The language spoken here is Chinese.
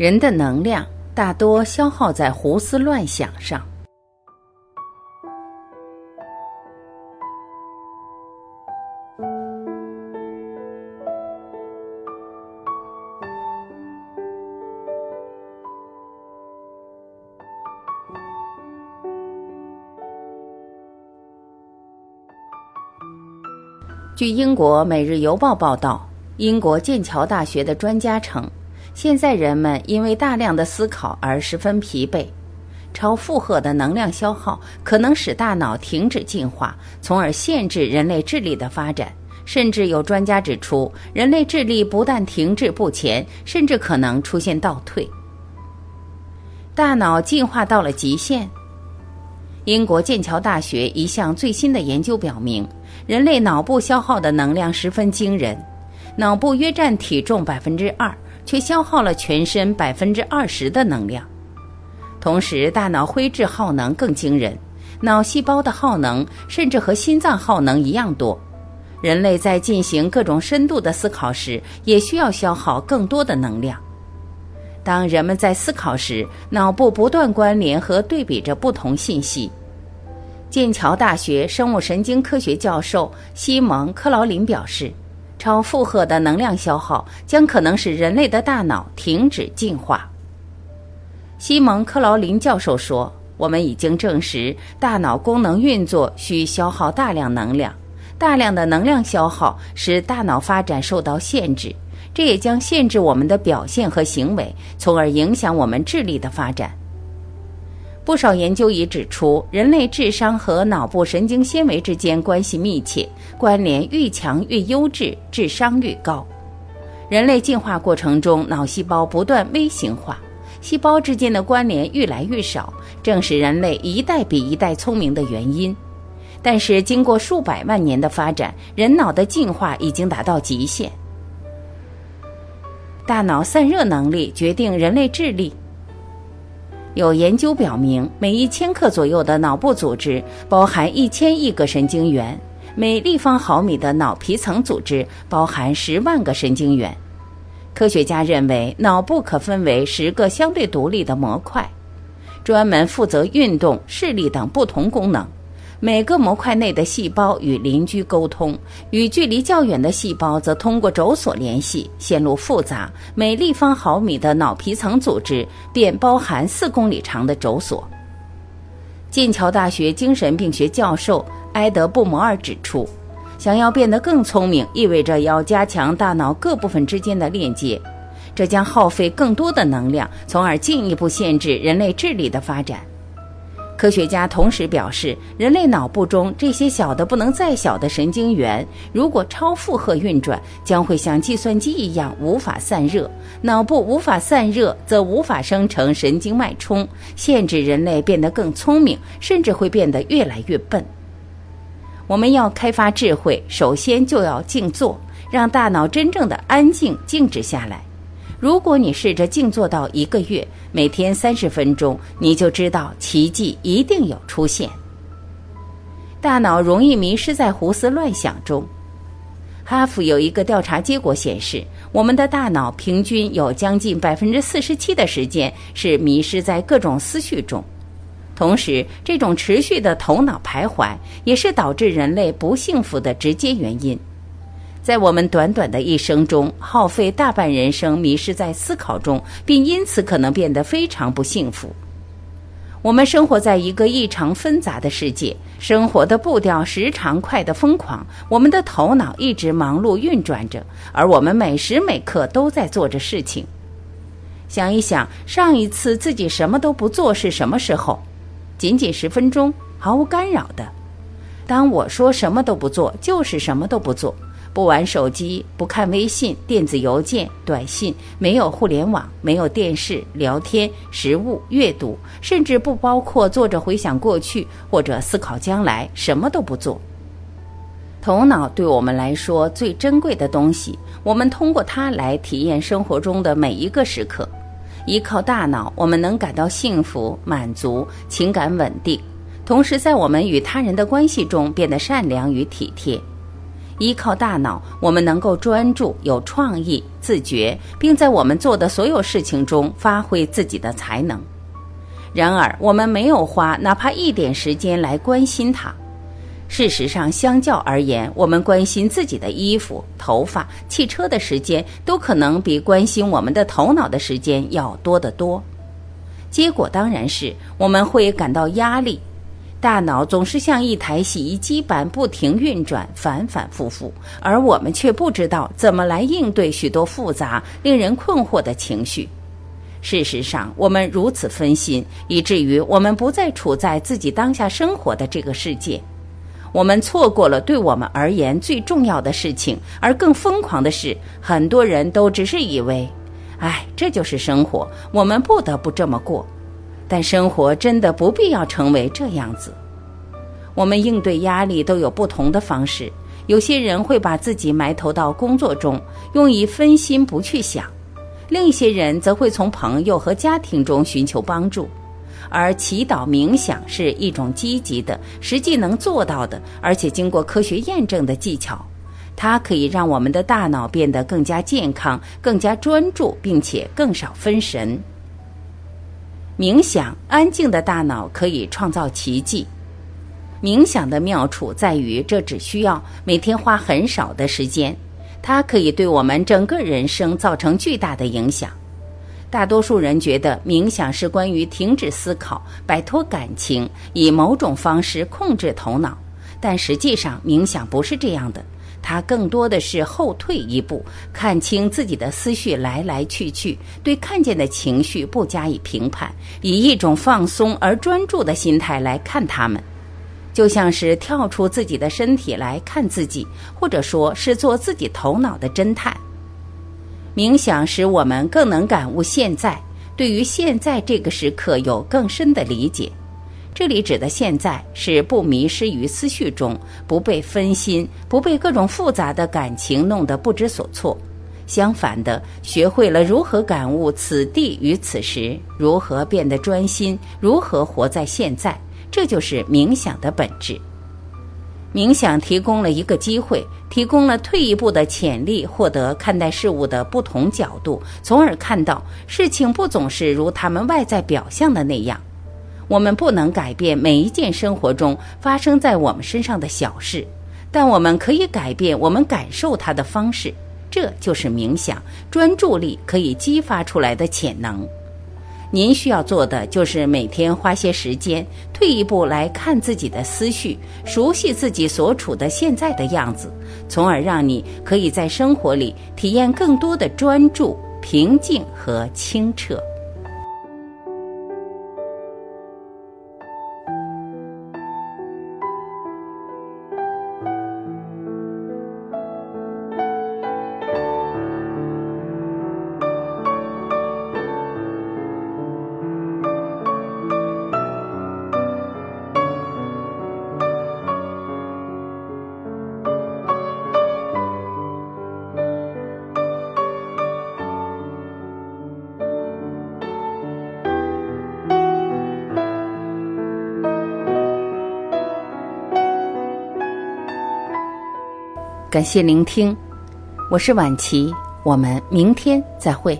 人的能量大多消耗在胡思乱想上。据英国《每日邮报》报道，英国剑桥大学的专家称。现在人们因为大量的思考而十分疲惫，超负荷的能量消耗可能使大脑停止进化，从而限制人类智力的发展。甚至有专家指出，人类智力不但停滞不前，甚至可能出现倒退。大脑进化到了极限。英国剑桥大学一项最新的研究表明，人类脑部消耗的能量十分惊人，脑部约占体重百分之二。却消耗了全身百分之二十的能量，同时大脑灰质耗能更惊人，脑细胞的耗能甚至和心脏耗能一样多。人类在进行各种深度的思考时，也需要消耗更多的能量。当人们在思考时，脑部不断关联和对比着不同信息。剑桥大学生物神经科学教授西蒙·克劳林表示。超负荷的能量消耗将可能使人类的大脑停止进化。西蒙·克劳林教授说：“我们已经证实，大脑功能运作需消耗大量能量，大量的能量消耗使大脑发展受到限制，这也将限制我们的表现和行为，从而影响我们智力的发展。”不少研究已指出，人类智商和脑部神经纤维之间关系密切，关联愈强愈优质，智商愈高。人类进化过程中，脑细胞不断微型化，细胞之间的关联愈来愈少，正是人类一代比一代聪明的原因。但是，经过数百万年的发展，人脑的进化已经达到极限。大脑散热能力决定人类智力。有研究表明，每一千克左右的脑部组织包含一千亿个神经元，每立方毫米的脑皮层组织包含十万个神经元。科学家认为，脑部可分为十个相对独立的模块，专门负责运动、视力等不同功能。每个模块内的细胞与邻居沟通，与距离较远的细胞则通过轴索联系，线路复杂。每立方毫米的脑皮层组织便包含四公里长的轴索。剑桥大学精神病学教授埃德·布摩尔指出，想要变得更聪明，意味着要加强大脑各部分之间的链接，这将耗费更多的能量，从而进一步限制人类智力的发展。科学家同时表示，人类脑部中这些小的不能再小的神经元，如果超负荷运转，将会像计算机一样无法散热。脑部无法散热，则无法生成神经脉冲，限制人类变得更聪明，甚至会变得越来越笨。我们要开发智慧，首先就要静坐，让大脑真正的安静静止下来。如果你试着静坐到一个月，每天三十分钟，你就知道奇迹一定有出现。大脑容易迷失在胡思乱想中。哈佛有一个调查结果显示，我们的大脑平均有将近百分之四十七的时间是迷失在各种思绪中。同时，这种持续的头脑徘徊也是导致人类不幸福的直接原因。在我们短短的一生中，耗费大半人生迷失在思考中，并因此可能变得非常不幸福。我们生活在一个异常纷杂的世界，生活的步调时常快得疯狂，我们的头脑一直忙碌运转着，而我们每时每刻都在做着事情。想一想，上一次自己什么都不做是什么时候？仅仅十分钟，毫无干扰的。当我说什么都不做，就是什么都不做。不玩手机，不看微信、电子邮件、短信，没有互联网，没有电视、聊天、食物、阅读，甚至不包括坐着回想过去或者思考将来，什么都不做。头脑对我们来说最珍贵的东西，我们通过它来体验生活中的每一个时刻。依靠大脑，我们能感到幸福、满足、情感稳定，同时在我们与他人的关系中变得善良与体贴。依靠大脑，我们能够专注、有创意、自觉，并在我们做的所有事情中发挥自己的才能。然而，我们没有花哪怕一点时间来关心它。事实上，相较而言，我们关心自己的衣服、头发、汽车的时间，都可能比关心我们的头脑的时间要多得多。结果当然是我们会感到压力。大脑总是像一台洗衣机般不停运转，反反复复，而我们却不知道怎么来应对许多复杂、令人困惑的情绪。事实上，我们如此分心，以至于我们不再处在自己当下生活的这个世界。我们错过了对我们而言最重要的事情，而更疯狂的是，很多人都只是以为，哎，这就是生活，我们不得不这么过。但生活真的不必要成为这样子。我们应对压力都有不同的方式。有些人会把自己埋头到工作中，用以分心不去想；另一些人则会从朋友和家庭中寻求帮助。而祈祷冥想是一种积极的、实际能做到的，而且经过科学验证的技巧。它可以让我们的大脑变得更加健康、更加专注，并且更少分神。冥想，安静的大脑可以创造奇迹。冥想的妙处在于，这只需要每天花很少的时间，它可以对我们整个人生造成巨大的影响。大多数人觉得冥想是关于停止思考、摆脱感情，以某种方式控制头脑，但实际上冥想不是这样的。他更多的是后退一步，看清自己的思绪来来去去，对看见的情绪不加以评判，以一种放松而专注的心态来看他们，就像是跳出自己的身体来看自己，或者说是做自己头脑的侦探。冥想使我们更能感悟现在，对于现在这个时刻有更深的理解。这里指的现在是不迷失于思绪中，不被分心，不被各种复杂的感情弄得不知所措。相反的，学会了如何感悟此地与此时，如何变得专心，如何活在现在，这就是冥想的本质。冥想提供了一个机会，提供了退一步的潜力，获得看待事物的不同角度，从而看到事情不总是如他们外在表象的那样。我们不能改变每一件生活中发生在我们身上的小事，但我们可以改变我们感受它的方式。这就是冥想专注力可以激发出来的潜能。您需要做的就是每天花些时间，退一步来看自己的思绪，熟悉自己所处的现在的样子，从而让你可以在生活里体验更多的专注、平静和清澈。感谢聆听，我是晚琪，我们明天再会。